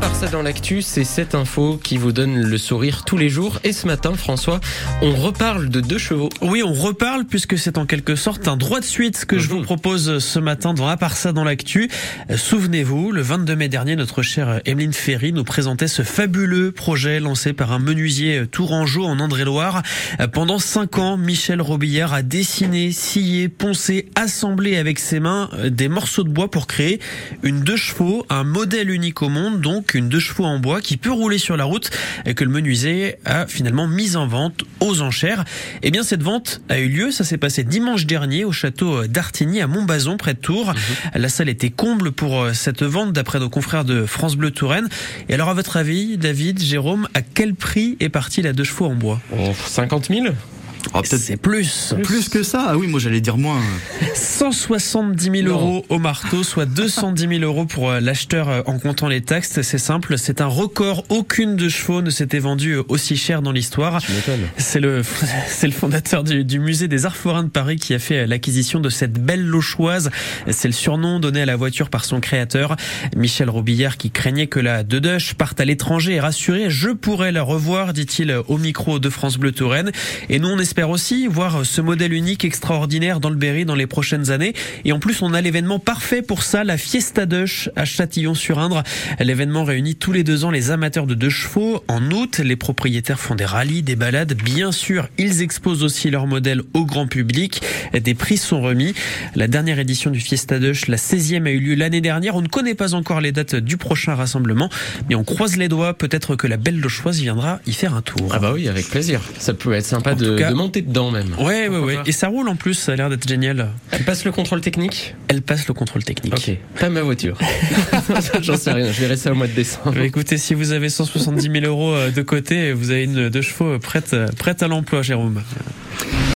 À part ça dans l'actu, c'est cette info qui vous donne le sourire tous les jours. Et ce matin, François, on reparle de deux chevaux. Oui, on reparle puisque c'est en quelque sorte un droit de suite que je vous propose ce matin dans À part ça dans l'actu. Souvenez-vous, le 22 mai dernier, notre chère Emeline Ferry nous présentait ce fabuleux projet lancé par un menuisier tourangeau en André-Loire. Pendant cinq ans, Michel Robillard a dessiné, scié, poncé, assemblé avec ses mains des morceaux de bois pour créer une deux chevaux, un modèle unique au monde, donc une deux chevaux en bois qui peut rouler sur la route et que le menuisier a finalement mise en vente aux enchères. Eh bien, cette vente a eu lieu. Ça s'est passé dimanche dernier au château d'Artigny à Montbazon, près de Tours. Mhm. La salle était comble pour euh, cette vente, d'après nos confrères de France Bleu Touraine. Et alors, à votre avis, David, Jérôme, à quel prix est partie la deux chevaux en bois? 50 000 Oh, c'est plus. plus. que ça. Ah oui, moi j'allais dire moins. 170 000 euros au marteau, soit 210 000 euros pour euh, l'acheteur euh, en comptant les taxes. C'est simple, c'est un record. Aucune de chevaux ne s'était vendue euh, aussi cher dans l'histoire. C'est le, c'est le fondateur du, du, musée des Arts Forains de Paris qui a fait l'acquisition de cette belle lochoise. C'est le surnom donné à la voiture par son créateur, Michel Robillard, qui craignait que la Deduche parte à l'étranger et rassuré, je pourrais la revoir, dit-il au micro de France Bleu Touraine. Et nous, on espère espère aussi voir ce modèle unique extraordinaire dans le Berry dans les prochaines années. Et en plus, on a l'événement parfait pour ça, la Fiesta Dush à Châtillon-sur-Indre. L'événement réunit tous les deux ans les amateurs de deux chevaux. En août, les propriétaires font des rallyes, des balades. Bien sûr, ils exposent aussi leur modèle au grand public. Des prix sont remis. La dernière édition du Fiesta Dush, la 16e, a eu lieu l'année dernière. On ne connaît pas encore les dates du prochain rassemblement, mais on croise les doigts. Peut-être que la belle Lochoise viendra y faire un tour. Ah bah oui, avec plaisir. Ça peut être sympa de, de dedans même. Ouais, ouais, ouais. Et ça roule en plus, ça a l'air d'être génial. Elle passe le contrôle technique Elle passe le contrôle technique. Ok. Pas ma voiture. J'en sais rien, je verrai ça au mois de décembre. Écoutez, si vous avez 170 000 euros euh, de côté, vous avez une deux chevaux prête, prête à l'emploi, Jérôme.